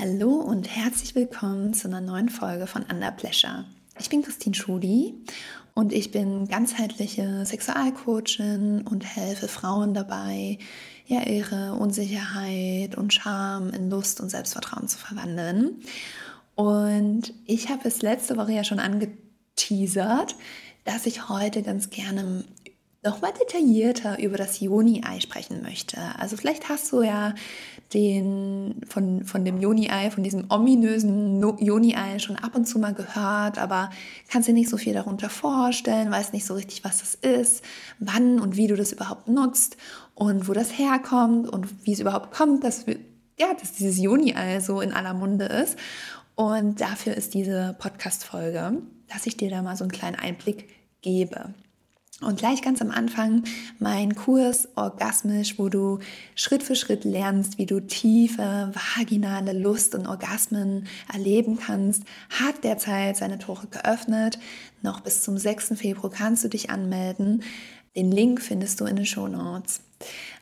Hallo und herzlich willkommen zu einer neuen Folge von Under Pleasure. Ich bin Christine Schudi und ich bin ganzheitliche Sexualcoachin und helfe Frauen dabei, ja, ihre Unsicherheit und Scham in Lust und Selbstvertrauen zu verwandeln. Und ich habe es letzte Woche ja schon angeteasert, dass ich heute ganz gerne nochmal detaillierter über das Joni-Ei sprechen möchte. Also vielleicht hast du ja den von, von dem Joni-Ei, von diesem ominösen Joni-Ei schon ab und zu mal gehört, aber kannst dir nicht so viel darunter vorstellen, weißt nicht so richtig, was das ist, wann und wie du das überhaupt nutzt und wo das herkommt und wie es überhaupt kommt, dass, ja, dass dieses Joni-Ei so in aller Munde ist. Und dafür ist diese Podcast-Folge, dass ich dir da mal so einen kleinen Einblick gebe. Und gleich ganz am Anfang mein Kurs Orgasmisch, wo du Schritt für Schritt lernst, wie du tiefe vaginale Lust und Orgasmen erleben kannst, hat derzeit seine Tore geöffnet. Noch bis zum 6. Februar kannst du dich anmelden. Den Link findest du in den Show Notes.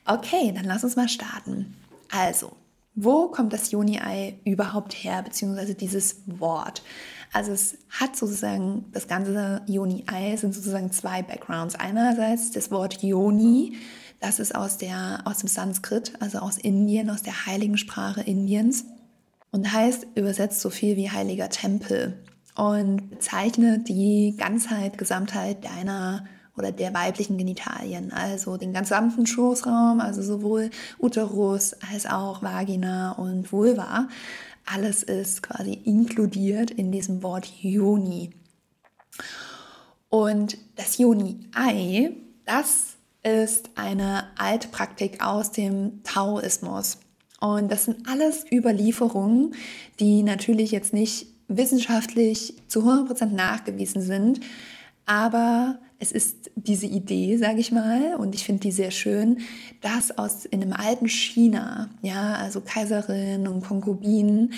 Okay, dann lass uns mal starten. Also, wo kommt das Juni-Ei überhaupt her, beziehungsweise dieses Wort? Also es hat sozusagen, das ganze Yoni-Ei sind sozusagen zwei Backgrounds. Einerseits das Wort Yoni, das ist aus, der, aus dem Sanskrit, also aus Indien, aus der heiligen Sprache Indiens und heißt übersetzt so viel wie heiliger Tempel und bezeichnet die Ganzheit, Gesamtheit deiner oder der weiblichen Genitalien, also den gesamten Schoßraum, also sowohl Uterus als auch Vagina und Vulva alles ist quasi inkludiert in diesem Wort Joni. Und das Joni-Ei, das ist eine alte Praktik aus dem Taoismus. Und das sind alles Überlieferungen, die natürlich jetzt nicht wissenschaftlich zu 100% nachgewiesen sind, aber es ist diese Idee, sage ich mal, und ich finde die sehr schön, dass aus in einem alten China, ja, also Kaiserinnen und Konkubinen,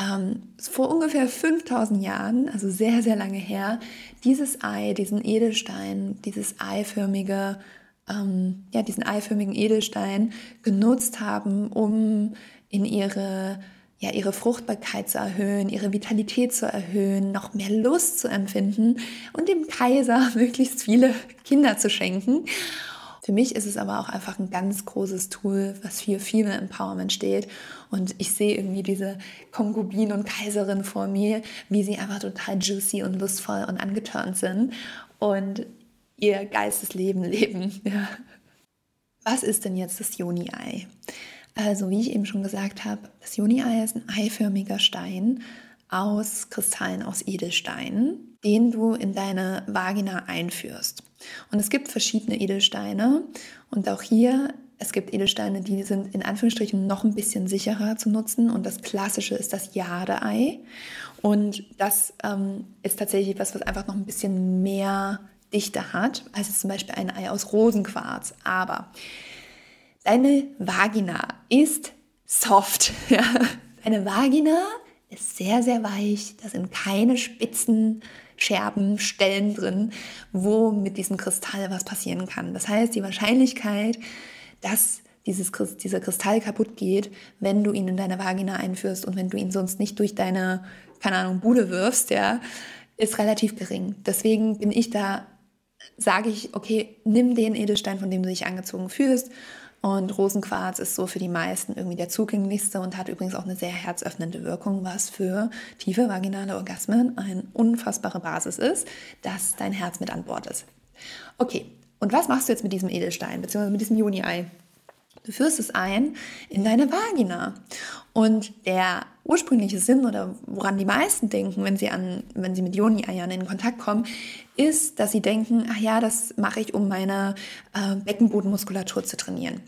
ähm, vor ungefähr 5000 Jahren, also sehr, sehr lange her, dieses Ei, diesen Edelstein, dieses eiförmige, ähm, ja, diesen eiförmigen Edelstein genutzt haben, um in ihre ja, ihre Fruchtbarkeit zu erhöhen, ihre Vitalität zu erhöhen, noch mehr Lust zu empfinden und dem Kaiser möglichst viele Kinder zu schenken. Für mich ist es aber auch einfach ein ganz großes Tool, was für Female Empowerment steht. Und ich sehe irgendwie diese Konkubin und Kaiserin vor mir, wie sie einfach total juicy und lustvoll und angeturnt sind und ihr Geistesleben leben. Ja. Was ist denn jetzt das Joni-Ei? Also wie ich eben schon gesagt habe, das Juni-Ei ist ein eiförmiger Stein aus Kristallen aus Edelsteinen, den du in deine Vagina einführst. Und es gibt verschiedene Edelsteine und auch hier, es gibt Edelsteine, die sind in Anführungsstrichen noch ein bisschen sicherer zu nutzen und das klassische ist das Jade-Ei und das ähm, ist tatsächlich etwas, was einfach noch ein bisschen mehr Dichte hat, als zum Beispiel ein Ei aus Rosenquarz. Aber Deine Vagina ist soft. Ja. Deine Vagina ist sehr, sehr weich. Da sind keine spitzen Scherben, Stellen drin, wo mit diesem Kristall was passieren kann. Das heißt, die Wahrscheinlichkeit, dass dieses, dieser Kristall kaputt geht, wenn du ihn in deine Vagina einführst und wenn du ihn sonst nicht durch deine, keine Ahnung, Bude wirfst, ja, ist relativ gering. Deswegen bin ich da, sage ich, okay, nimm den Edelstein, von dem du dich angezogen fühlst und Rosenquarz ist so für die meisten irgendwie der zugänglichste und hat übrigens auch eine sehr herzöffnende Wirkung, was für tiefe vaginale Orgasmen eine unfassbare Basis ist, dass dein Herz mit an Bord ist. Okay, und was machst du jetzt mit diesem Edelstein, beziehungsweise mit diesem Juni-Ei? Du führst es ein in deine Vagina. Und der ursprüngliche Sinn oder woran die meisten denken, wenn sie, an, wenn sie mit Joni-Eiern in Kontakt kommen, ist, dass sie denken, ach ja, das mache ich, um meine äh, Beckenbodenmuskulatur zu trainieren.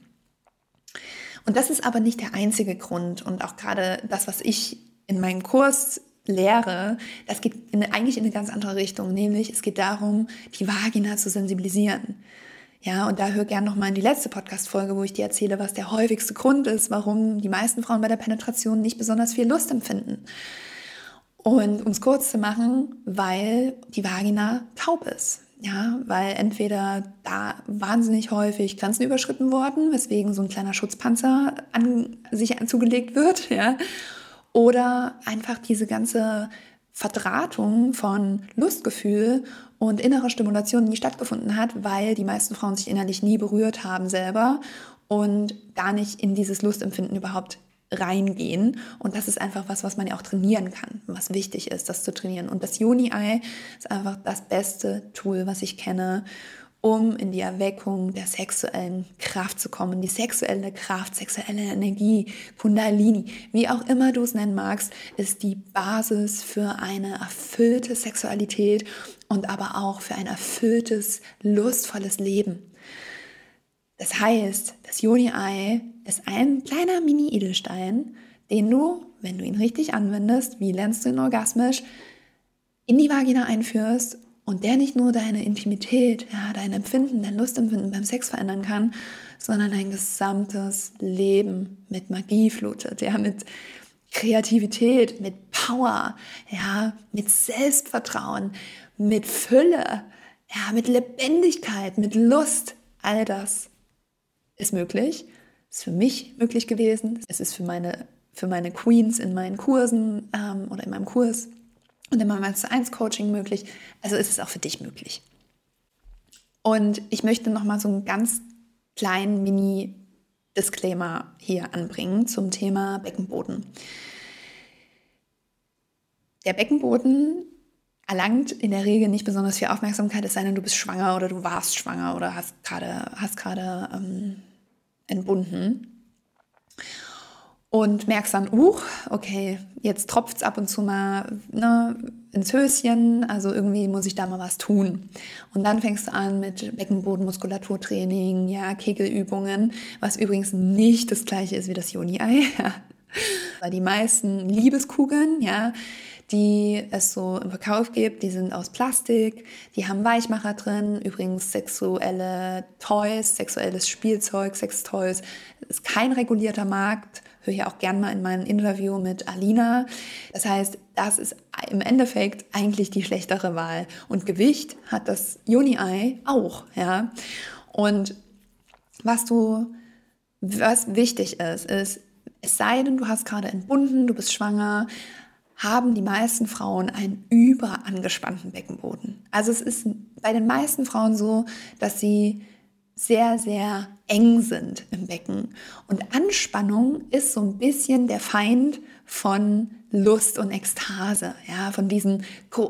Und das ist aber nicht der einzige Grund und auch gerade das, was ich in meinem Kurs lehre, das geht in, eigentlich in eine ganz andere Richtung, nämlich es geht darum, die Vagina zu sensibilisieren. Ja, und da hör gerne nochmal in die letzte Podcast-Folge, wo ich dir erzähle, was der häufigste Grund ist, warum die meisten Frauen bei der Penetration nicht besonders viel Lust empfinden. Und um es kurz zu machen, weil die Vagina taub ist. Ja, weil entweder da wahnsinnig häufig Grenzen überschritten worden, weswegen so ein kleiner Schutzpanzer an sich zugelegt wird, ja, Oder einfach diese ganze Verdrahtung von Lustgefühl und innerer Stimulation nie stattgefunden hat, weil die meisten Frauen sich innerlich nie berührt haben selber und gar nicht in dieses Lustempfinden überhaupt reingehen. Und das ist einfach was, was man ja auch trainieren kann, was wichtig ist, das zu trainieren. Und das Juni-Ei ist einfach das beste Tool, was ich kenne, um in die Erweckung der sexuellen Kraft zu kommen. Die sexuelle Kraft, sexuelle Energie, Kundalini, wie auch immer du es nennen magst, ist die Basis für eine erfüllte Sexualität und aber auch für ein erfülltes, lustvolles Leben. Das heißt, das Joni-Ei ist ein kleiner Mini-Edelstein, den du, wenn du ihn richtig anwendest, wie lernst du ihn orgasmisch, in die Vagina einführst und der nicht nur deine Intimität, ja, dein Empfinden, dein Lustempfinden beim Sex verändern kann, sondern dein gesamtes Leben mit Magie flutet, ja, mit Kreativität, mit Power, ja, mit Selbstvertrauen, mit Fülle, ja, mit Lebendigkeit, mit Lust. All das ist möglich, ist für mich möglich gewesen. Es ist für meine, für meine Queens in meinen Kursen ähm, oder in meinem Kurs und meinem 1 zu 1 Coaching möglich. Also ist es auch für dich möglich. Und ich möchte nochmal so einen ganz kleinen Mini-Disclaimer hier anbringen zum Thema Beckenboden. Der Beckenboden erlangt in der Regel nicht besonders viel Aufmerksamkeit, es sei denn, du bist schwanger oder du warst schwanger oder hast gerade hast gerade ähm, entbunden und merkst dann, uh, okay, jetzt tropft es ab und zu mal ne, ins Höschen, also irgendwie muss ich da mal was tun. Und dann fängst du an mit Beckenbodenmuskulaturtraining, ja, Kegelübungen, was übrigens nicht das gleiche ist wie das Joni-Ei. Weil die meisten Liebeskugeln, ja, die es so im Verkauf gibt. Die sind aus Plastik, die haben Weichmacher drin, übrigens sexuelle Toys, sexuelles Spielzeug, Sextoys. ist kein regulierter Markt. Höre ich auch gern mal in meinem Interview mit Alina. Das heißt, das ist im Endeffekt eigentlich die schlechtere Wahl. Und Gewicht hat das Juni-Ei auch, ja. Und was du, was wichtig ist, ist, es sei denn, du hast gerade entbunden, du bist schwanger, haben die meisten Frauen einen überangespannten Beckenboden. Also es ist bei den meisten Frauen so, dass sie sehr, sehr eng sind im Becken. Und Anspannung ist so ein bisschen der Feind von Lust und Ekstase, ja, von diesen,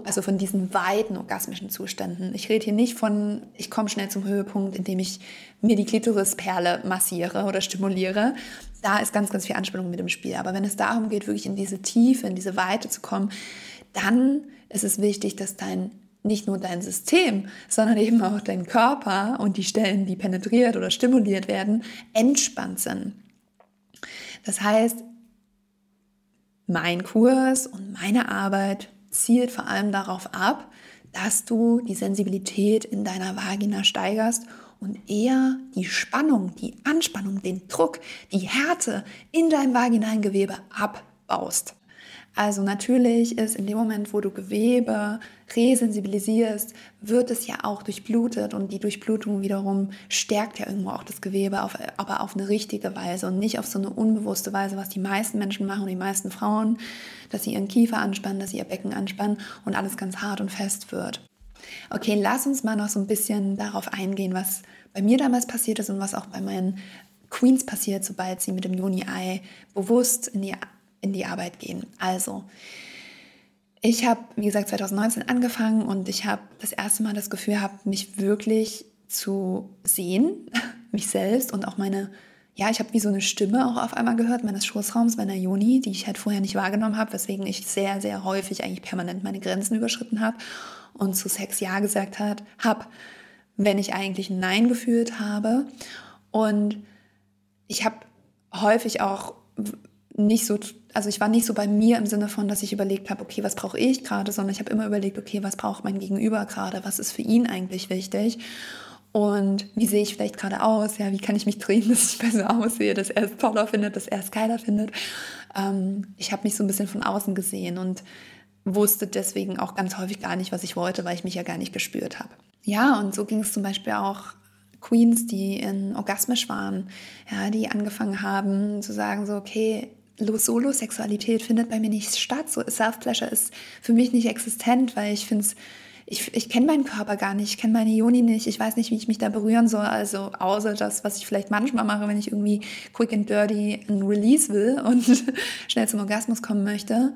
also von diesen weiten orgasmischen Zuständen. Ich rede hier nicht von, ich komme schnell zum Höhepunkt, indem ich mir die Klitorisperle massiere oder stimuliere. Da ist ganz, ganz viel Anspannung mit im Spiel. Aber wenn es darum geht, wirklich in diese Tiefe, in diese Weite zu kommen, dann ist es wichtig, dass dein nicht nur dein System, sondern eben auch dein Körper und die Stellen, die penetriert oder stimuliert werden, entspannt sind. Das heißt, mein Kurs und meine Arbeit zielt vor allem darauf ab, dass du die Sensibilität in deiner Vagina steigerst und eher die Spannung, die Anspannung, den Druck, die Härte in deinem vaginalen Gewebe abbaust. Also natürlich ist in dem Moment, wo du Gewebe resensibilisierst, wird es ja auch durchblutet und die Durchblutung wiederum stärkt ja irgendwo auch das Gewebe, auf, aber auf eine richtige Weise und nicht auf so eine unbewusste Weise, was die meisten Menschen machen und die meisten Frauen, dass sie ihren Kiefer anspannen, dass sie ihr Becken anspannen und alles ganz hart und fest wird. Okay, lass uns mal noch so ein bisschen darauf eingehen, was bei mir damals passiert ist und was auch bei meinen Queens passiert, sobald sie mit dem Juni-Ei bewusst in die in die Arbeit gehen. Also, ich habe, wie gesagt, 2019 angefangen und ich habe das erste Mal das Gefühl gehabt, mich wirklich zu sehen, mich selbst und auch meine, ja, ich habe wie so eine Stimme auch auf einmal gehört, meines Schoßraums, meiner Joni, die ich halt vorher nicht wahrgenommen habe, weswegen ich sehr, sehr häufig eigentlich permanent meine Grenzen überschritten habe und zu Sex Ja gesagt habe, wenn ich eigentlich ein Nein gefühlt habe. Und ich habe häufig auch nicht so, also ich war nicht so bei mir im Sinne von, dass ich überlegt habe, okay, was brauche ich gerade, sondern ich habe immer überlegt, okay, was braucht mein Gegenüber gerade, was ist für ihn eigentlich wichtig und wie sehe ich vielleicht gerade aus, ja, wie kann ich mich drehen, dass ich besser aussehe, dass er es toller findet, dass er es geiler findet. Ähm, ich habe mich so ein bisschen von außen gesehen und wusste deswegen auch ganz häufig gar nicht, was ich wollte, weil ich mich ja gar nicht gespürt habe. Ja, und so ging es zum Beispiel auch Queens, die in orgasmisch waren, ja, die angefangen haben zu sagen so, okay, Solo-Sexualität findet bei mir nicht statt. So Self-Pleasure ist für mich nicht existent, weil ich finde es ich, ich kenne meinen Körper gar nicht, ich kenne meine Joni nicht, ich weiß nicht, wie ich mich da berühren soll. Also außer das, was ich vielleicht manchmal mache, wenn ich irgendwie quick and dirty ein Release will und schnell zum Orgasmus kommen möchte.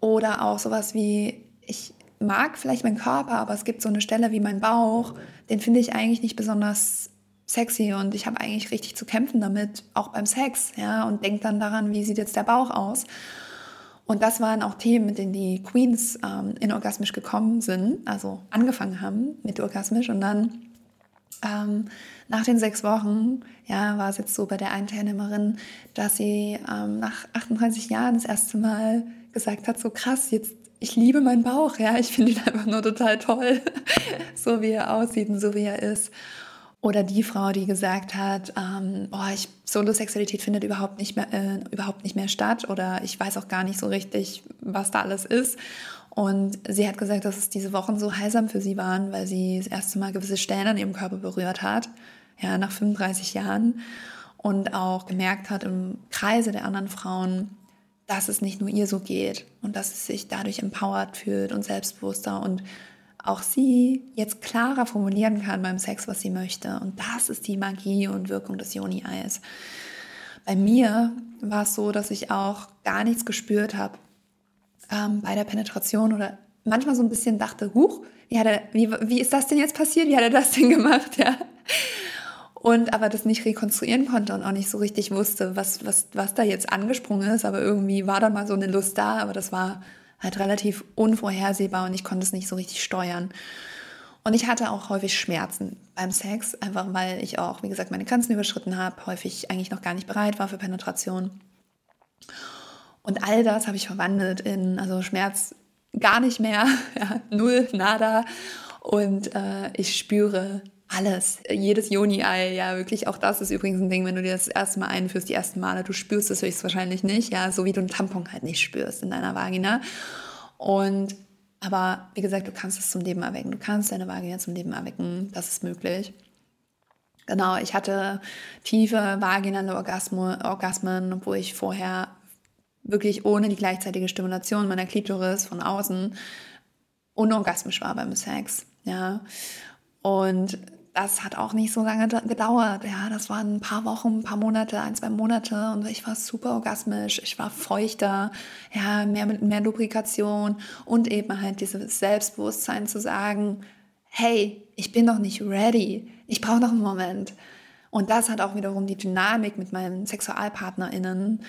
Oder auch sowas wie, ich mag vielleicht meinen Körper, aber es gibt so eine Stelle wie mein Bauch, den finde ich eigentlich nicht besonders sexy und ich habe eigentlich richtig zu kämpfen damit, auch beim Sex, ja, und denke dann daran, wie sieht jetzt der Bauch aus. Und das waren auch Themen, mit denen die Queens ähm, in Orgasmisch gekommen sind, also angefangen haben mit Orgasmisch. Und dann ähm, nach den sechs Wochen, ja, war es jetzt so bei der einen Teilnehmerin, dass sie ähm, nach 38 Jahren das erste Mal gesagt hat, so krass, jetzt ich liebe meinen Bauch, ja, ich finde ihn einfach nur total toll, so wie er aussieht und so wie er ist. Oder die Frau, die gesagt hat, ähm, oh, ich, Solosexualität findet überhaupt nicht, mehr, äh, überhaupt nicht mehr statt oder ich weiß auch gar nicht so richtig, was da alles ist. Und sie hat gesagt, dass es diese Wochen so heilsam für sie waren, weil sie das erste Mal gewisse Stellen an ihrem Körper berührt hat, ja, nach 35 Jahren. Und auch gemerkt hat im Kreise der anderen Frauen, dass es nicht nur ihr so geht und dass sie sich dadurch empowered fühlt und selbstbewusster und auch sie jetzt klarer formulieren kann beim Sex, was sie möchte. Und das ist die Magie und Wirkung des Joni-Eis. Bei mir war es so, dass ich auch gar nichts gespürt habe ähm, bei der Penetration oder manchmal so ein bisschen dachte, huch, wie, hat er, wie, wie ist das denn jetzt passiert? Wie hat er das denn gemacht? Ja. Und aber das nicht rekonstruieren konnte und auch nicht so richtig wusste, was, was, was da jetzt angesprungen ist. Aber irgendwie war da mal so eine Lust da, aber das war halt relativ unvorhersehbar und ich konnte es nicht so richtig steuern. Und ich hatte auch häufig Schmerzen beim Sex, einfach weil ich auch, wie gesagt, meine Grenzen überschritten habe, häufig eigentlich noch gar nicht bereit war für Penetration. Und all das habe ich verwandelt in, also Schmerz gar nicht mehr, ja, null, nada. Und äh, ich spüre alles, jedes Joni-Ei, ja, wirklich auch das ist übrigens ein Ding, wenn du dir das erste Mal einführst, die ersten Male, du spürst es höchstwahrscheinlich nicht, ja, so wie du einen Tampon halt nicht spürst in deiner Vagina. Und, aber wie gesagt, du kannst es zum Leben erwecken, du kannst deine Vagina zum Leben erwecken, das ist möglich. Genau, ich hatte tiefe vaginale Orgasmen, Orgasmen, obwohl ich vorher wirklich ohne die gleichzeitige Stimulation meiner Klitoris von außen unorgasmisch war beim Sex, ja. Und das hat auch nicht so lange gedauert. Ja, das waren ein paar Wochen, ein paar Monate, ein, zwei Monate und ich war super orgasmisch. Ich war feuchter, ja, mehr mehr Lubrikation und eben halt dieses Selbstbewusstsein zu sagen, hey, ich bin noch nicht ready. Ich brauche noch einen Moment. Und das hat auch wiederum die Dynamik mit meinen SexualpartnerInnen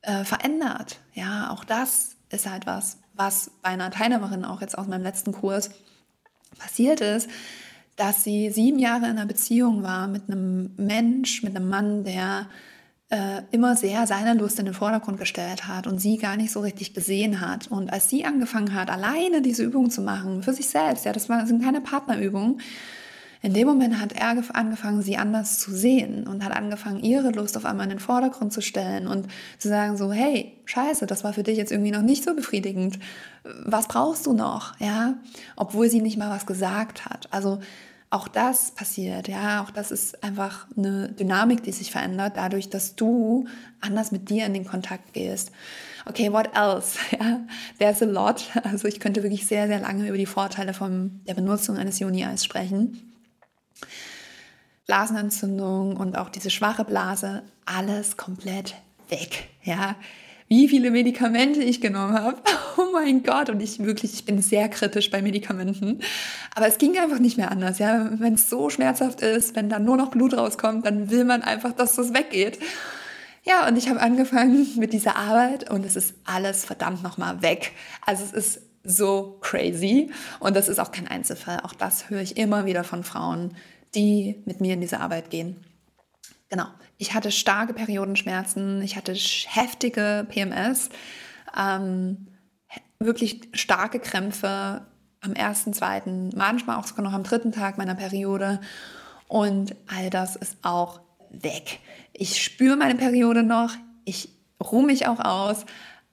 äh, verändert. Ja, auch das ist halt was, was bei einer Teilnehmerin auch jetzt aus meinem letzten Kurs passiert ist, dass sie sieben Jahre in einer Beziehung war mit einem Mensch, mit einem Mann, der äh, immer sehr seine Lust in den Vordergrund gestellt hat und sie gar nicht so richtig gesehen hat. Und als sie angefangen hat, alleine diese Übung zu machen, für sich selbst, ja, das, sind keine Partnerübungen, in dem Moment hat er angefangen, sie anders zu sehen und hat angefangen, ihre Lust auf einmal in den Vordergrund zu stellen und zu sagen so, hey, scheiße, das war für dich jetzt irgendwie noch nicht so befriedigend. Was brauchst du noch? Ja, obwohl sie nicht mal was gesagt hat. Also auch das passiert, ja, auch das ist einfach eine Dynamik, die sich verändert, dadurch, dass du anders mit dir in den Kontakt gehst. Okay, what else? Ja, there's a lot. Also ich könnte wirklich sehr, sehr lange über die Vorteile von der Benutzung eines Juni-Eis sprechen. Blasenentzündung und auch diese schwache Blase, alles komplett weg. Ja, wie viele Medikamente ich genommen habe. Oh mein Gott, und ich wirklich, ich bin sehr kritisch bei Medikamenten. Aber es ging einfach nicht mehr anders. Ja, wenn es so schmerzhaft ist, wenn dann nur noch Blut rauskommt, dann will man einfach, dass das weggeht. Ja, und ich habe angefangen mit dieser Arbeit und es ist alles verdammt nochmal weg. Also es ist so crazy und das ist auch kein Einzelfall. Auch das höre ich immer wieder von Frauen, die mit mir in diese Arbeit gehen. Genau. Ich hatte starke Periodenschmerzen, ich hatte heftige PMS, ähm, wirklich starke Krämpfe am ersten, zweiten, manchmal auch sogar noch am dritten Tag meiner Periode. Und all das ist auch weg. Ich spüre meine Periode noch, ich ruhe mich auch aus,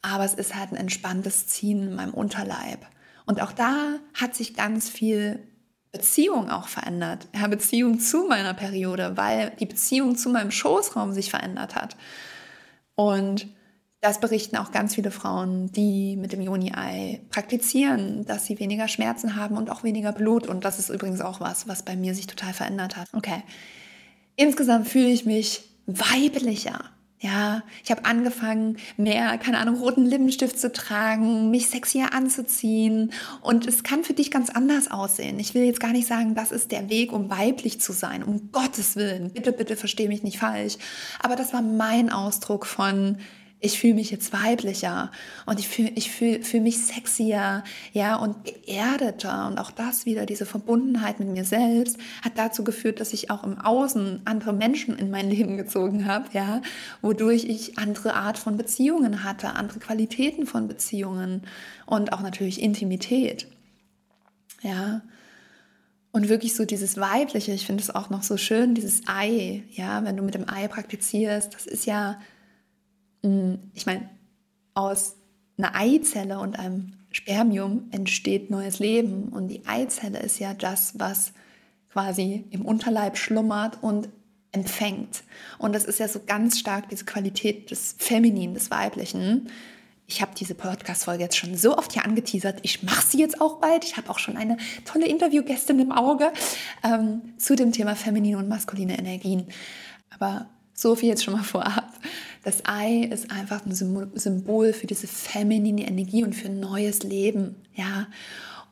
aber es ist halt ein entspanntes Ziehen in meinem Unterleib. Und auch da hat sich ganz viel Beziehung auch verändert. Ja, Beziehung zu meiner Periode, weil die Beziehung zu meinem Schoßraum sich verändert hat. Und das berichten auch ganz viele Frauen, die mit dem Joni-Ei praktizieren, dass sie weniger Schmerzen haben und auch weniger Blut. Und das ist übrigens auch was, was bei mir sich total verändert hat. Okay. Insgesamt fühle ich mich weiblicher. Ja, ich habe angefangen, mehr, keine Ahnung, roten Lippenstift zu tragen, mich sexier anzuziehen. Und es kann für dich ganz anders aussehen. Ich will jetzt gar nicht sagen, das ist der Weg, um weiblich zu sein. Um Gottes Willen. Bitte, bitte verstehe mich nicht falsch. Aber das war mein Ausdruck von, ich fühle mich jetzt weiblicher und ich fühle ich fühl, fühl mich sexier, ja, und geerdeter. Und auch das wieder, diese Verbundenheit mit mir selbst, hat dazu geführt, dass ich auch im Außen andere Menschen in mein Leben gezogen habe, ja, wodurch ich andere Art von Beziehungen hatte, andere Qualitäten von Beziehungen und auch natürlich Intimität, ja. Und wirklich so dieses Weibliche, ich finde es auch noch so schön, dieses Ei, ja, wenn du mit dem Ei praktizierst, das ist ja ich meine, aus einer Eizelle und einem Spermium entsteht neues Leben. Und die Eizelle ist ja das, was quasi im Unterleib schlummert und empfängt. Und das ist ja so ganz stark diese Qualität des Femininen, des Weiblichen. Ich habe diese Podcast-Folge jetzt schon so oft hier angeteasert. Ich mache sie jetzt auch bald. Ich habe auch schon eine tolle Interviewgästin im Auge ähm, zu dem Thema feminine und maskuline Energien. Aber so viel jetzt schon mal vorab. Das Ei ist einfach ein Symbol für diese feminine Energie und für ein neues Leben. Ja?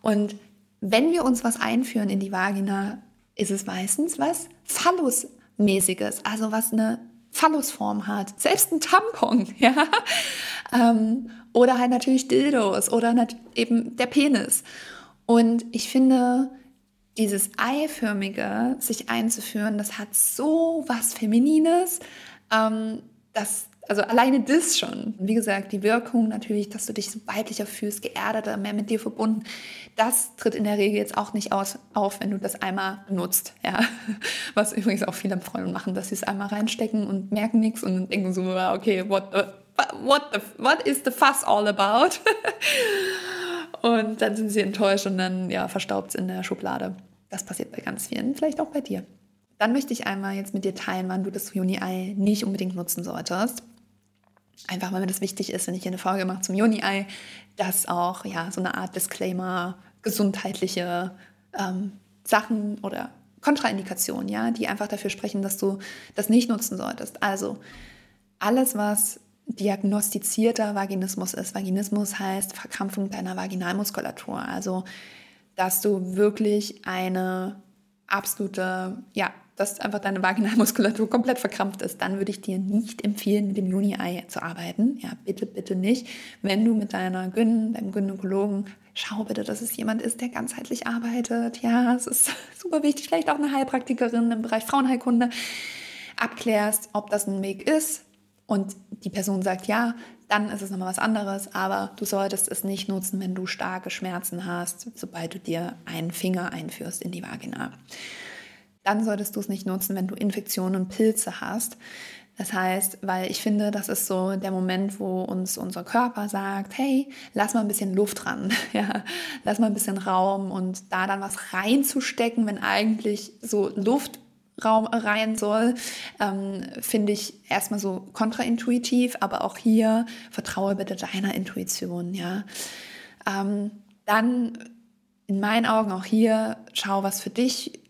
Und wenn wir uns was einführen in die Vagina, ist es meistens was Phallusmäßiges, also was eine Phallusform hat. Selbst ein Tampon, ja. Ähm, oder halt natürlich Dildos oder eben der Penis. Und ich finde, dieses Eiförmige sich einzuführen, das hat so was Feminines, ähm, das, also alleine das schon. Wie gesagt, die Wirkung natürlich, dass du dich so weiblicher fühlst, geerdeter, mehr mit dir verbunden, das tritt in der Regel jetzt auch nicht aus, auf, wenn du das einmal nutzt. Ja? Was übrigens auch viele Freunde machen, dass sie es einmal reinstecken und merken nichts und denken so, okay, what, the, what, the, what is the fuss all about? Und dann sind sie enttäuscht und dann ja, verstaubt es in der Schublade. Das passiert bei ganz vielen, vielleicht auch bei dir. Dann möchte ich einmal jetzt mit dir teilen, wann du das Juni-Ei nicht unbedingt nutzen solltest. Einfach, weil mir das wichtig ist, wenn ich hier eine Folge mache zum Juni-Ei, dass auch ja, so eine Art Disclaimer, gesundheitliche ähm, Sachen oder Kontraindikationen, ja, die einfach dafür sprechen, dass du das nicht nutzen solltest. Also alles, was diagnostizierter Vaginismus ist. Vaginismus heißt Verkrampfung deiner Vaginalmuskulatur. Also, dass du wirklich eine absolute, ja, dass einfach deine Vaginalmuskulatur komplett verkrampft ist, dann würde ich dir nicht empfehlen, mit dem Juni-Ei zu arbeiten. Ja, bitte, bitte nicht. Wenn du mit deiner Gyn, deinem Gynäkologen, schau bitte, dass es jemand ist, der ganzheitlich arbeitet. Ja, es ist super wichtig. Vielleicht auch eine Heilpraktikerin im Bereich Frauenheilkunde. Abklärst, ob das ein Weg ist, und die Person sagt ja, dann ist es nochmal was anderes, aber du solltest es nicht nutzen, wenn du starke Schmerzen hast, sobald du dir einen Finger einführst in die Vagina. Dann solltest du es nicht nutzen, wenn du Infektionen und Pilze hast. Das heißt, weil ich finde, das ist so der Moment, wo uns unser Körper sagt, hey, lass mal ein bisschen Luft ran, ja, lass mal ein bisschen Raum und da dann was reinzustecken, wenn eigentlich so Luft Raum rein soll, ähm, finde ich erstmal so kontraintuitiv, aber auch hier vertraue bitte deiner Intuition, ja. Ähm, dann in meinen Augen auch hier, schau, was für dich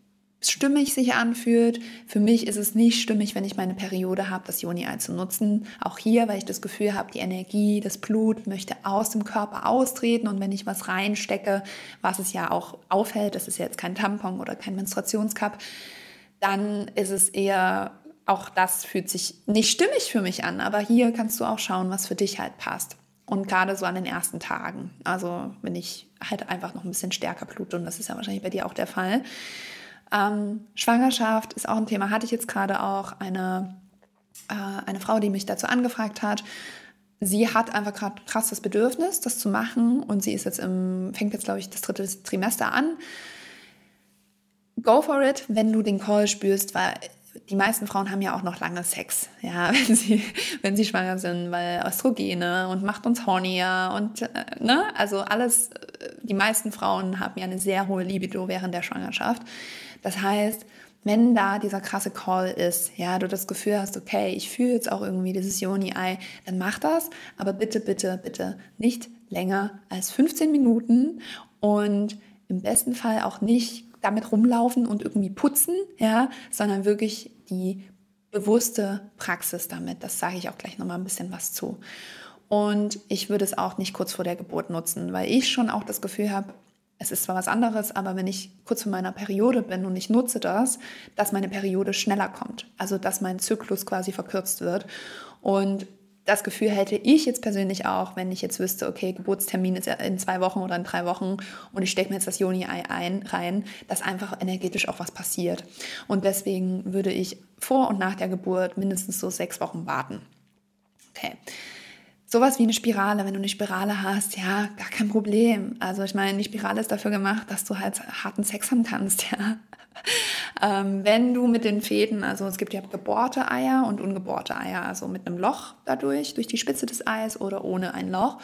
stimmig sich anfühlt. Für mich ist es nicht stimmig, wenn ich meine Periode habe, das Joni-Ei zu nutzen. Auch hier, weil ich das Gefühl habe, die Energie, das Blut möchte aus dem Körper austreten und wenn ich was reinstecke, was es ja auch aufhält, das ist jetzt kein Tampon oder kein Menstruationscup, dann ist es eher, auch das fühlt sich nicht stimmig für mich an, aber hier kannst du auch schauen, was für dich halt passt. Und gerade so an den ersten Tagen. Also wenn ich halt einfach noch ein bisschen stärker blute, und das ist ja wahrscheinlich bei dir auch der Fall. Ähm, Schwangerschaft ist auch ein Thema. Hatte ich jetzt gerade auch eine, äh, eine Frau, die mich dazu angefragt hat. Sie hat einfach gerade krass das Bedürfnis, das zu machen. Und sie ist jetzt im, fängt jetzt, glaube ich, das dritte Trimester an go for it, wenn du den Call spürst, weil die meisten Frauen haben ja auch noch lange Sex, ja, wenn sie, wenn sie schwanger sind, weil Östrogene und macht uns hornier und äh, ne, also alles, die meisten Frauen haben ja eine sehr hohe Libido während der Schwangerschaft. Das heißt, wenn da dieser krasse Call ist, ja, du das Gefühl hast, okay, ich fühle jetzt auch irgendwie dieses Yoni-Ei, dann mach das, aber bitte, bitte, bitte nicht länger als 15 Minuten und im besten Fall auch nicht damit rumlaufen und irgendwie putzen, ja, sondern wirklich die bewusste Praxis damit. Das sage ich auch gleich nochmal ein bisschen was zu. Und ich würde es auch nicht kurz vor der Geburt nutzen, weil ich schon auch das Gefühl habe, es ist zwar was anderes, aber wenn ich kurz vor meiner Periode bin und ich nutze das, dass meine Periode schneller kommt. Also dass mein Zyklus quasi verkürzt wird. Und das Gefühl hätte ich jetzt persönlich auch, wenn ich jetzt wüsste, okay, Geburtstermin ist in zwei Wochen oder in drei Wochen und ich stecke mir jetzt das Joni-Ei ein, rein, dass einfach energetisch auch was passiert. Und deswegen würde ich vor und nach der Geburt mindestens so sechs Wochen warten. Okay. Sowas wie eine Spirale, wenn du eine Spirale hast, ja, gar kein Problem. Also ich meine, die Spirale ist dafür gemacht, dass du halt harten Sex haben kannst, ja. Ähm, wenn du mit den Fäden, also es gibt ja gebohrte Eier und ungebohrte Eier, also mit einem Loch dadurch, durch die Spitze des Eis oder ohne ein Loch.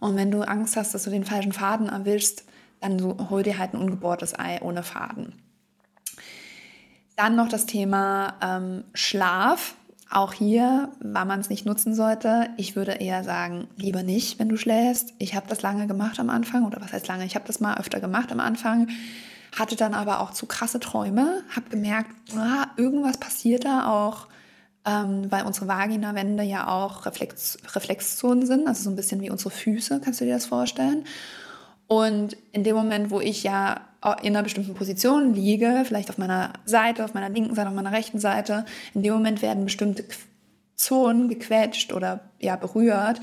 Und wenn du Angst hast, dass du den falschen Faden erwischst, dann so, hol dir halt ein ungebohrtes Ei ohne Faden. Dann noch das Thema ähm, Schlaf. Auch hier, wann man es nicht nutzen sollte, ich würde eher sagen, lieber nicht, wenn du schläfst. Ich habe das lange gemacht am Anfang, oder was heißt lange? Ich habe das mal öfter gemacht am Anfang, hatte dann aber auch zu krasse Träume, habe gemerkt, ah, irgendwas passiert da auch, ähm, weil unsere Vaginawände ja auch Reflex, Reflexzonen sind, also so ein bisschen wie unsere Füße, kannst du dir das vorstellen? Und in dem Moment, wo ich ja in einer bestimmten Position liege, vielleicht auf meiner Seite, auf meiner linken Seite, auf meiner rechten Seite, in dem Moment werden bestimmte Zonen gequetscht oder ja berührt,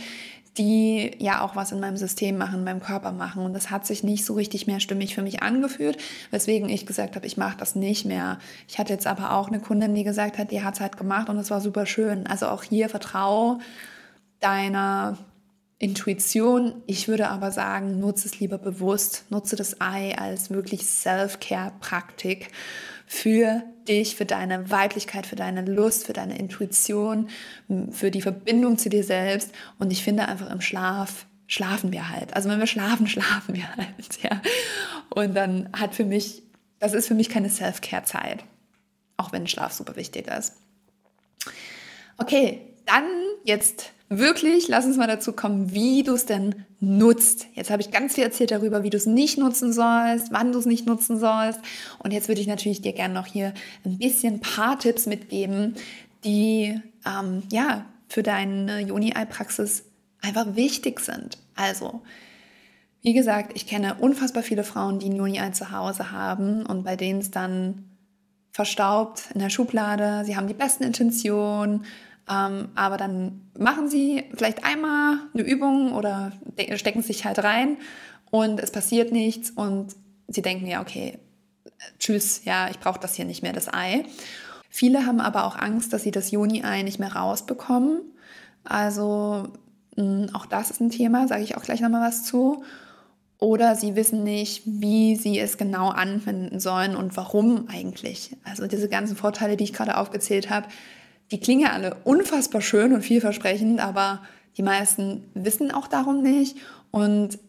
die ja auch was in meinem System machen, in meinem Körper machen. Und das hat sich nicht so richtig mehr stimmig für mich angefühlt, weswegen ich gesagt habe, ich mache das nicht mehr. Ich hatte jetzt aber auch eine Kundin, die gesagt hat, die hat es halt gemacht und es war super schön. Also auch hier vertraue deiner Intuition. Ich würde aber sagen, nutze es lieber bewusst, nutze das Ei als wirklich Self-Care-Praktik für dich, für deine Weiblichkeit, für deine Lust, für deine Intuition, für die Verbindung zu dir selbst. Und ich finde einfach im Schlaf schlafen wir halt. Also wenn wir schlafen, schlafen wir halt, ja. Und dann hat für mich, das ist für mich keine Self-Care-Zeit. Auch wenn Schlaf super wichtig ist. Okay, dann jetzt wirklich, lass uns mal dazu kommen, wie du es denn nutzt. Jetzt habe ich ganz viel erzählt darüber, wie du es nicht nutzen sollst, wann du es nicht nutzen sollst. Und jetzt würde ich natürlich dir gerne noch hier ein bisschen paar Tipps mitgeben, die ähm, ja für deine Joni-Ei-Praxis einfach wichtig sind. Also, wie gesagt, ich kenne unfassbar viele Frauen, die ein Joni-Ei zu Hause haben und bei denen es dann verstaubt in der Schublade. Sie haben die besten Intentionen ähm, aber dann machen sie vielleicht einmal eine Übung oder stecken sich halt rein und es passiert nichts und sie denken ja, okay, tschüss, ja, ich brauche das hier nicht mehr, das Ei. Viele haben aber auch Angst, dass sie das Joni-Ei nicht mehr rausbekommen. Also mh, auch das ist ein Thema, sage ich auch gleich nochmal was zu. Oder sie wissen nicht, wie sie es genau anwenden sollen und warum eigentlich. Also diese ganzen Vorteile, die ich gerade aufgezählt habe, die klingen ja alle unfassbar schön und vielversprechend, aber die meisten wissen auch darum nicht. Und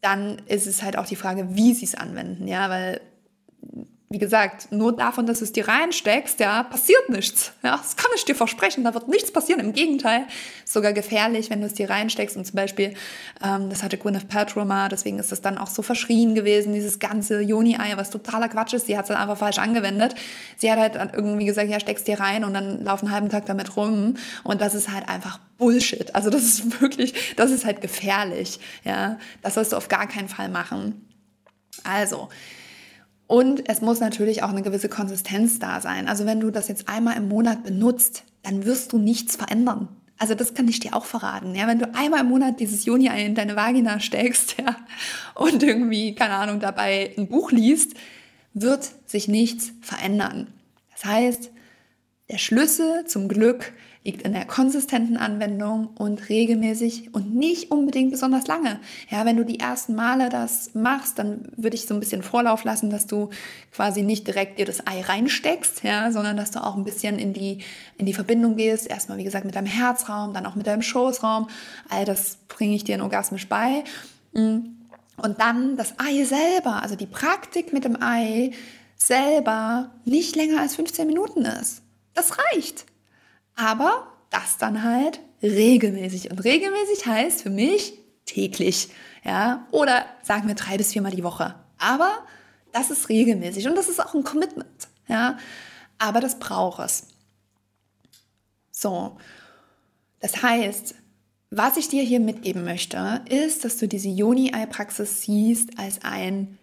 dann ist es halt auch die Frage, wie sie es anwenden, ja, weil wie gesagt, nur davon, dass du es dir reinsteckst, ja, passiert nichts. Ja, das kann ich dir versprechen, da wird nichts passieren. Im Gegenteil, sogar gefährlich, wenn du es dir reinsteckst. Und zum Beispiel, ähm, das hatte Gwyneth Paltrow mal, deswegen ist das dann auch so verschrien gewesen, dieses ganze Joni-Ei, was totaler Quatsch ist. Sie hat es dann einfach falsch angewendet. Sie hat halt irgendwie gesagt, ja, steckst dir rein und dann lauf einen halben Tag damit rum. Und das ist halt einfach Bullshit. Also das ist wirklich, das ist halt gefährlich. Ja, das sollst du auf gar keinen Fall machen. Also, und es muss natürlich auch eine gewisse Konsistenz da sein. Also wenn du das jetzt einmal im Monat benutzt, dann wirst du nichts verändern. Also das kann ich dir auch verraten. Ja, wenn du einmal im Monat dieses Joni-Ei in deine Vagina steckst ja, und irgendwie, keine Ahnung, dabei ein Buch liest, wird sich nichts verändern. Das heißt, der Schlüssel zum Glück liegt in der konsistenten Anwendung und regelmäßig und nicht unbedingt besonders lange. Ja, wenn du die ersten Male das machst, dann würde ich so ein bisschen Vorlauf lassen, dass du quasi nicht direkt dir das Ei reinsteckst, ja, sondern dass du auch ein bisschen in die, in die Verbindung gehst. Erstmal, wie gesagt, mit deinem Herzraum, dann auch mit deinem Schoßraum. All das bringe ich dir in orgasmisch bei. Und dann das Ei selber, also die Praktik mit dem Ei, selber nicht länger als 15 Minuten ist. Das reicht. Aber das dann halt regelmäßig. Und regelmäßig heißt für mich täglich. Ja? Oder sagen wir drei bis viermal die Woche. Aber das ist regelmäßig und das ist auch ein Commitment. Ja? Aber das braucht es. So, das heißt, was ich dir hier mitgeben möchte, ist, dass du diese Joni-Ei-Praxis siehst als ein,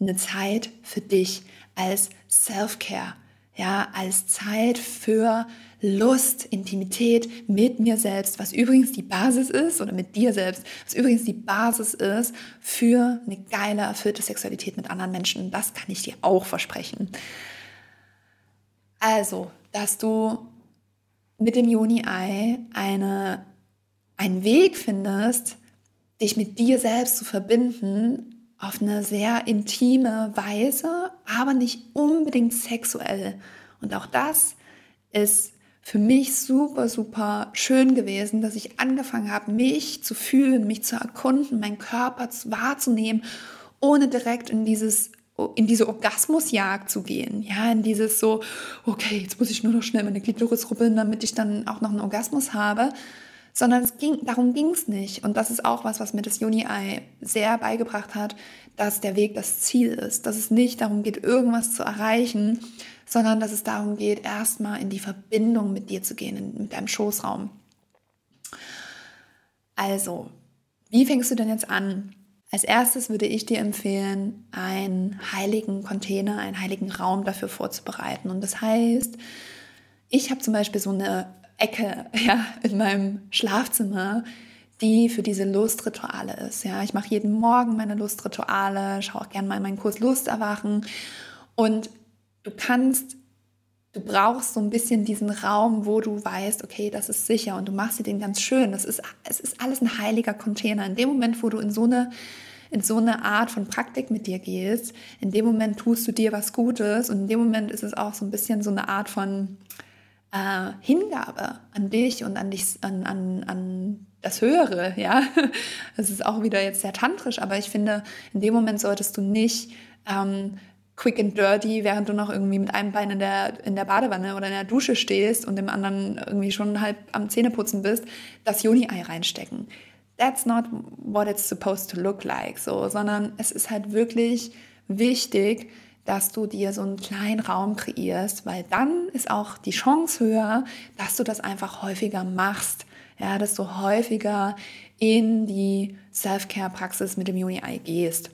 eine Zeit für dich, als Self-Care, ja, als Zeit für Lust, Intimität mit mir selbst, was übrigens die Basis ist, oder mit dir selbst, was übrigens die Basis ist für eine geile, erfüllte Sexualität mit anderen Menschen. Das kann ich dir auch versprechen. Also, dass du mit dem Juni-Ei eine, einen Weg findest, dich mit dir selbst zu verbinden auf eine sehr intime Weise, aber nicht unbedingt sexuell. Und auch das ist für mich super, super schön gewesen, dass ich angefangen habe, mich zu fühlen, mich zu erkunden, meinen Körper wahrzunehmen, ohne direkt in dieses in diese Orgasmusjagd zu gehen, ja, in dieses so, okay, jetzt muss ich nur noch schnell meine Klitoris rubbeln, damit ich dann auch noch einen Orgasmus habe, sondern es ging, darum ging es nicht. Und das ist auch was, was mir das Juni-Ei sehr beigebracht hat, dass der Weg das Ziel ist, dass es nicht darum geht, irgendwas zu erreichen, sondern dass es darum geht, erstmal in die Verbindung mit dir zu gehen, in, mit deinem Schoßraum. Also, wie fängst du denn jetzt an? Als erstes würde ich dir empfehlen, einen heiligen Container, einen heiligen Raum dafür vorzubereiten. Und das heißt, ich habe zum Beispiel so eine Ecke ja, in meinem Schlafzimmer, die für diese Lustrituale ist. Ja, ich mache jeden Morgen meine Lustrituale, schaue auch gerne mal in meinen Kurs Lust erwachen. Und du kannst, du brauchst so ein bisschen diesen Raum, wo du weißt, okay, das ist sicher und du machst dir den ganz schön. Das ist, es ist alles ein heiliger Container. In dem Moment, wo du in so eine in so eine Art von Praktik mit dir gehst, in dem Moment tust du dir was Gutes und in dem Moment ist es auch so ein bisschen so eine Art von äh, Hingabe an dich und an dich, an, an, an das Höhere, ja. Das ist auch wieder jetzt sehr tantrisch, aber ich finde, in dem Moment solltest du nicht ähm, quick and dirty, während du noch irgendwie mit einem Bein in der, in der Badewanne oder in der Dusche stehst und dem anderen irgendwie schon halb am Zähneputzen bist, das Joni-Ei reinstecken. That's not what it's supposed to look like, so, sondern es ist halt wirklich wichtig, dass du dir so einen kleinen Raum kreierst, weil dann ist auch die Chance höher, dass du das einfach häufiger machst, ja, dass du häufiger in die Self-Care-Praxis mit dem Juni-Ei gehst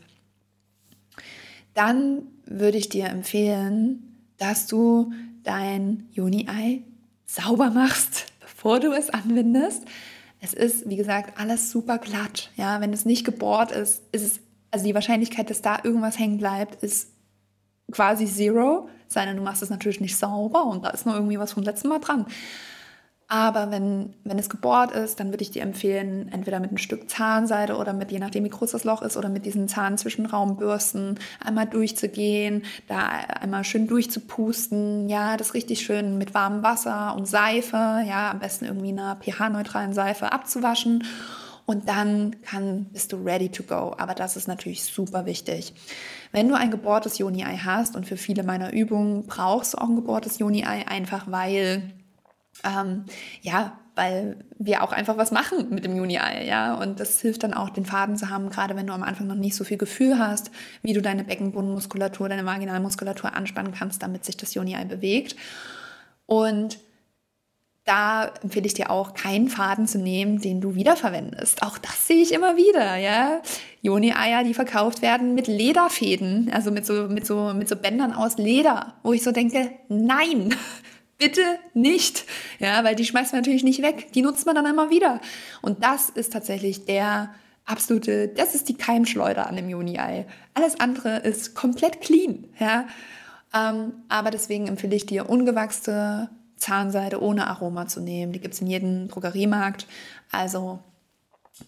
dann würde ich dir empfehlen, dass du dein Juni-Ei sauber machst, bevor du es anwendest. Es ist, wie gesagt, alles super glatt. Ja, wenn es nicht gebohrt ist, ist es, also die Wahrscheinlichkeit, dass da irgendwas hängen bleibt, ist quasi zero. Sei denn, du machst es natürlich nicht sauber und da ist noch irgendwie was vom letzten Mal dran. Aber wenn, wenn es gebohrt ist, dann würde ich dir empfehlen, entweder mit einem Stück Zahnseide oder mit, je nachdem wie groß das Loch ist, oder mit diesen Zahnzwischenraumbürsten einmal durchzugehen, da einmal schön durchzupusten, ja, das richtig schön mit warmem Wasser und Seife, ja, am besten irgendwie einer pH-neutralen Seife abzuwaschen. Und dann kann, bist du ready to go. Aber das ist natürlich super wichtig. Wenn du ein gebohrtes Joni-Ei hast, und für viele meiner Übungen brauchst du auch ein gebohrtes Joni-Ei, einfach weil ähm, ja, weil wir auch einfach was machen mit dem Juni-Ei, ja. Und das hilft dann auch, den Faden zu haben, gerade wenn du am Anfang noch nicht so viel Gefühl hast, wie du deine Beckenbodenmuskulatur, deine Vaginalmuskulatur anspannen kannst, damit sich das Juni-Ei bewegt. Und da empfehle ich dir auch, keinen Faden zu nehmen, den du wiederverwendest. Auch das sehe ich immer wieder, ja. Joni-Eier, die verkauft werden mit Lederfäden, also mit so, mit so, mit so Bändern aus Leder, wo ich so denke, nein, bitte nicht, ja, weil die schmeißt man natürlich nicht weg, die nutzt man dann immer wieder. Und das ist tatsächlich der absolute, das ist die Keimschleuder an dem Juni-Ei. Alles andere ist komplett clean, ja. Ähm, aber deswegen empfehle ich dir, ungewachste Zahnseide ohne Aroma zu nehmen. Die gibt es in jedem Drogeriemarkt. Also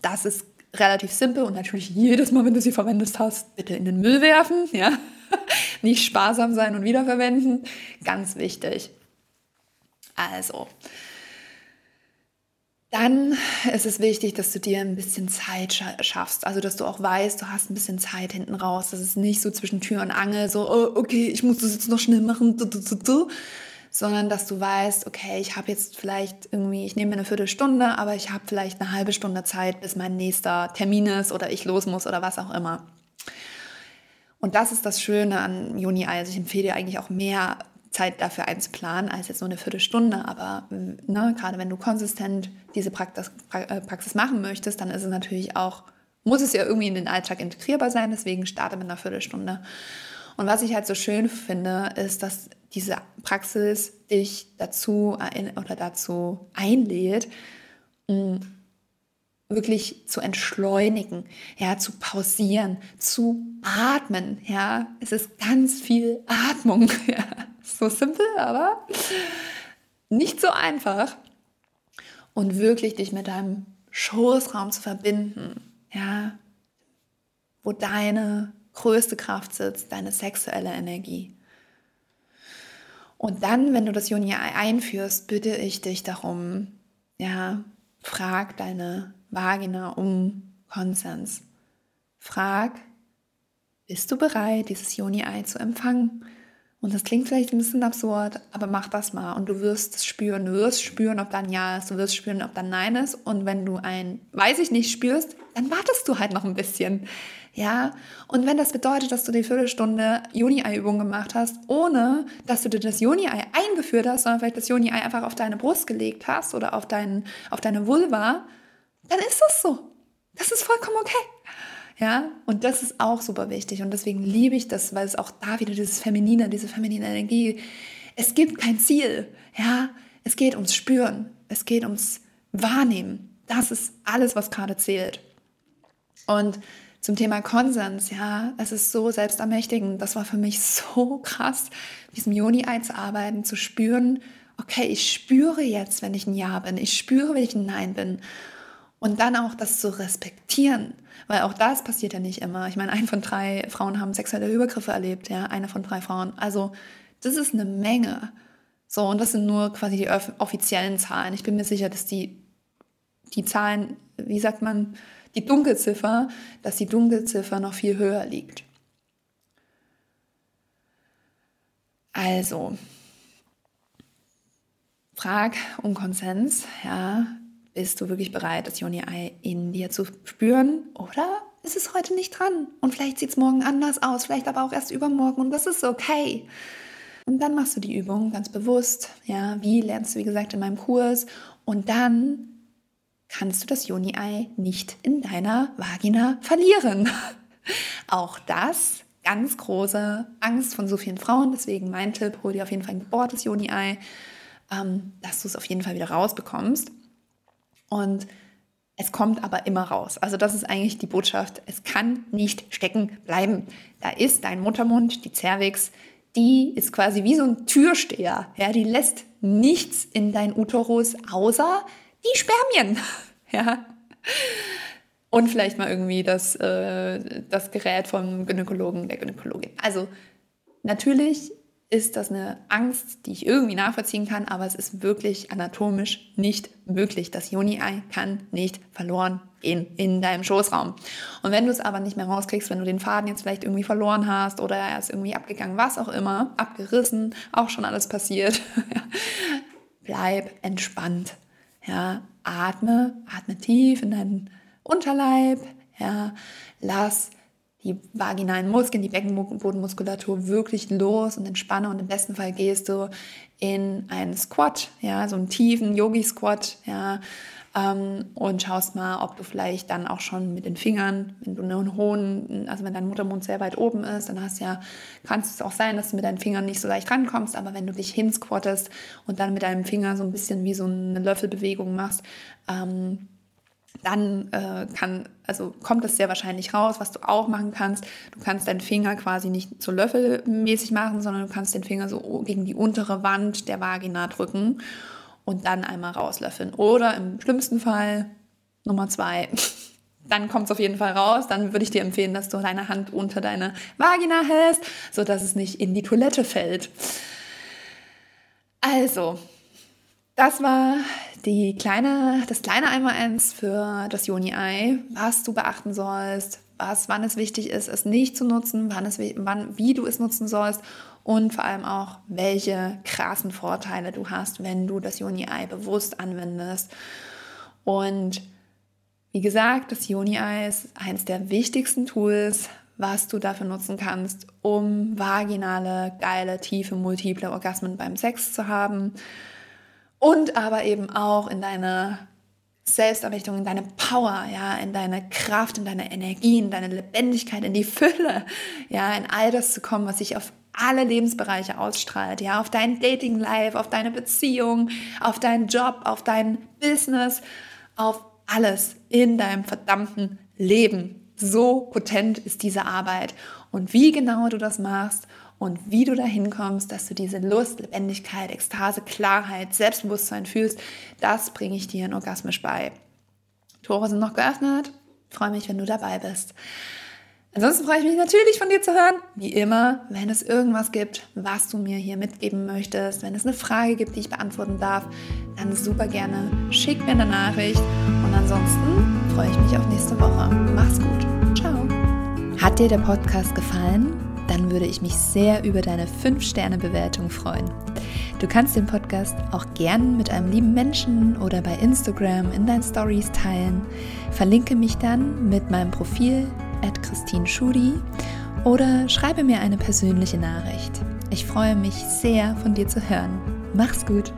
das ist relativ simpel und natürlich jedes Mal, wenn du sie verwendest hast, bitte in den Müll werfen, ja. Nicht sparsam sein und wiederverwenden. Ganz wichtig. Also, dann ist es wichtig, dass du dir ein bisschen Zeit schaffst. Also, dass du auch weißt, du hast ein bisschen Zeit hinten raus. Das ist nicht so zwischen Tür und Angel, so, oh, okay, ich muss das jetzt noch schnell machen, sondern dass du weißt, okay, ich habe jetzt vielleicht irgendwie, ich nehme mir eine Viertelstunde, aber ich habe vielleicht eine halbe Stunde Zeit, bis mein nächster Termin ist oder ich los muss oder was auch immer. Und das ist das Schöne an Juni. Also ich empfehle dir eigentlich auch mehr Zeit dafür einzuplanen als jetzt nur eine Viertelstunde. Aber ne, gerade wenn du konsistent diese Praxis, äh, Praxis machen möchtest, dann ist es natürlich auch, muss es ja irgendwie in den Alltag integrierbar sein. Deswegen starte mit einer Viertelstunde. Und was ich halt so schön finde, ist, dass diese Praxis dich dazu oder dazu einlädt, wirklich zu entschleunigen, ja, zu pausieren, zu atmen, ja. Es ist ganz viel Atmung, ja. So simpel, aber nicht so einfach. Und wirklich dich mit deinem Schoßraum zu verbinden, ja, wo deine größte Kraft sitzt, deine sexuelle Energie. Und dann, wenn du das Juni einführst, bitte ich dich darum, ja, frag deine Vagina um Konsens. Frag, bist du bereit, dieses Joni-Ei zu empfangen? Und das klingt vielleicht ein bisschen absurd, aber mach das mal und du wirst es spüren. Du wirst spüren, ob da Ja ist, du wirst spüren, ob da ein Nein ist. Und wenn du ein Weiß ich nicht spürst, dann wartest du halt noch ein bisschen. Ja, und wenn das bedeutet, dass du die Viertelstunde Juni-Ei-Übung gemacht hast, ohne dass du dir das Juni-Ei eingeführt hast, sondern vielleicht das Juni-Ei einfach auf deine Brust gelegt hast oder auf, dein, auf deine Vulva, dann ist das so. Das ist vollkommen okay. Ja, und das ist auch super wichtig und deswegen liebe ich das, weil es auch da wieder dieses Feminine, diese feminine Energie, es gibt kein Ziel, ja, es geht ums Spüren, es geht ums Wahrnehmen. Das ist alles, was gerade zählt. Und zum Thema Konsens, ja, es ist so selbstermächtigend. Das war für mich so krass, mit diesem Joni-Ei zu arbeiten, zu spüren, okay, ich spüre jetzt, wenn ich ein Ja bin, ich spüre, wenn ich ein Nein bin. Und dann auch das zu respektieren, weil auch das passiert ja nicht immer. Ich meine, ein von drei Frauen haben sexuelle Übergriffe erlebt, ja, eine von drei Frauen. Also das ist eine Menge. So, und das sind nur quasi die offiziellen Zahlen. Ich bin mir sicher, dass die, die Zahlen, wie sagt man, die Dunkelziffer, dass die Dunkelziffer noch viel höher liegt. Also, frag um Konsens, ja, bist du wirklich bereit, das Joni-Ei in dir zu spüren? Oder ist es heute nicht dran? Und vielleicht sieht es morgen anders aus, vielleicht aber auch erst übermorgen und das ist okay. Und dann machst du die Übung ganz bewusst. Ja, wie lernst du, wie gesagt, in meinem Kurs. Und dann kannst du das Joni-Ei nicht in deiner Vagina verlieren. auch das ganz große Angst von so vielen Frauen. Deswegen mein Tipp, hol dir auf jeden Fall ein gebohrtes Joni-Ei, ähm, dass du es auf jeden Fall wieder rausbekommst. Und es kommt aber immer raus. Also das ist eigentlich die Botschaft. Es kann nicht stecken bleiben. Da ist dein Muttermund, die Cervix, die ist quasi wie so ein Türsteher. Ja, die lässt nichts in dein Uterus außer die Spermien. Ja. Und vielleicht mal irgendwie das, äh, das Gerät vom Gynäkologen, der Gynäkologin. Also natürlich ist das eine Angst, die ich irgendwie nachvollziehen kann, aber es ist wirklich anatomisch nicht möglich. Das Juni-Ei kann nicht verloren gehen in deinem Schoßraum. Und wenn du es aber nicht mehr rauskriegst, wenn du den Faden jetzt vielleicht irgendwie verloren hast oder er ist irgendwie abgegangen, was auch immer, abgerissen, auch schon alles passiert, bleib entspannt. Ja, atme, atme tief in deinen Unterleib, ja, lass die vaginalen Muskeln, die Beckenbodenmuskulatur wirklich los und entspanne und im besten Fall gehst du in einen Squat, ja, so einen tiefen Yogi-Squat, ja, ähm, und schaust mal, ob du vielleicht dann auch schon mit den Fingern, wenn du einen hohen, also wenn dein Muttermund sehr weit oben ist, dann hast ja, kann es auch sein, dass du mit deinen Fingern nicht so leicht rankommst, aber wenn du dich hinsquattest und dann mit deinem Finger so ein bisschen wie so eine Löffelbewegung machst, ähm, dann äh, kann, also kommt das sehr wahrscheinlich raus. Was du auch machen kannst, du kannst deinen Finger quasi nicht so löffelmäßig machen, sondern du kannst den Finger so gegen die untere Wand der Vagina drücken und dann einmal rauslöffeln. Oder im schlimmsten Fall Nummer zwei. Dann kommt es auf jeden Fall raus. Dann würde ich dir empfehlen, dass du deine Hand unter deine Vagina hältst, sodass es nicht in die Toilette fällt. Also, Das war die kleine, das kleine Einmaleins für das Joni-Ei, was du beachten sollst, was, wann es wichtig ist, es nicht zu nutzen, wann es, wann, wie du es nutzen sollst und vor allem auch, welche krassen Vorteile du hast, wenn du das Joni-Ei bewusst anwendest. Und wie gesagt, das Joni-Ei ist eines der wichtigsten Tools, was du dafür nutzen kannst, um vaginale, geile, tiefe, multiple Orgasmen beim Sex zu haben und aber eben auch in deine Selbstermächtigung, in deine Power, ja, in deine Kraft, in deine Energie, in deine Lebendigkeit, in die Fülle, ja, in all das zu kommen, was sich auf alle Lebensbereiche ausstrahlt, ja, auf dein Dating Life, auf deine Beziehung, auf deinen Job, auf dein Business, auf alles in deinem verdammten Leben. So potent ist diese Arbeit und wie genau du das machst und wie du dahin kommst, dass du diese Lust, Lebendigkeit, Ekstase, Klarheit, Selbstbewusstsein fühlst, das bringe ich dir in Orgasmisch bei. Tore sind noch geöffnet. Ich freue mich, wenn du dabei bist. Ansonsten freue ich mich natürlich von dir zu hören. Wie immer, wenn es irgendwas gibt, was du mir hier mitgeben möchtest, wenn es eine Frage gibt, die ich beantworten darf, dann super gerne schick mir eine Nachricht. Und ansonsten freue ich mich auf nächste Woche. Mach's gut. Ciao. Hat dir der Podcast gefallen? dann würde ich mich sehr über deine 5-Sterne-Bewertung freuen. Du kannst den Podcast auch gern mit einem lieben Menschen oder bei Instagram in deinen Stories teilen. Verlinke mich dann mit meinem Profil at Christine Schudi oder schreibe mir eine persönliche Nachricht. Ich freue mich sehr, von dir zu hören. Mach's gut!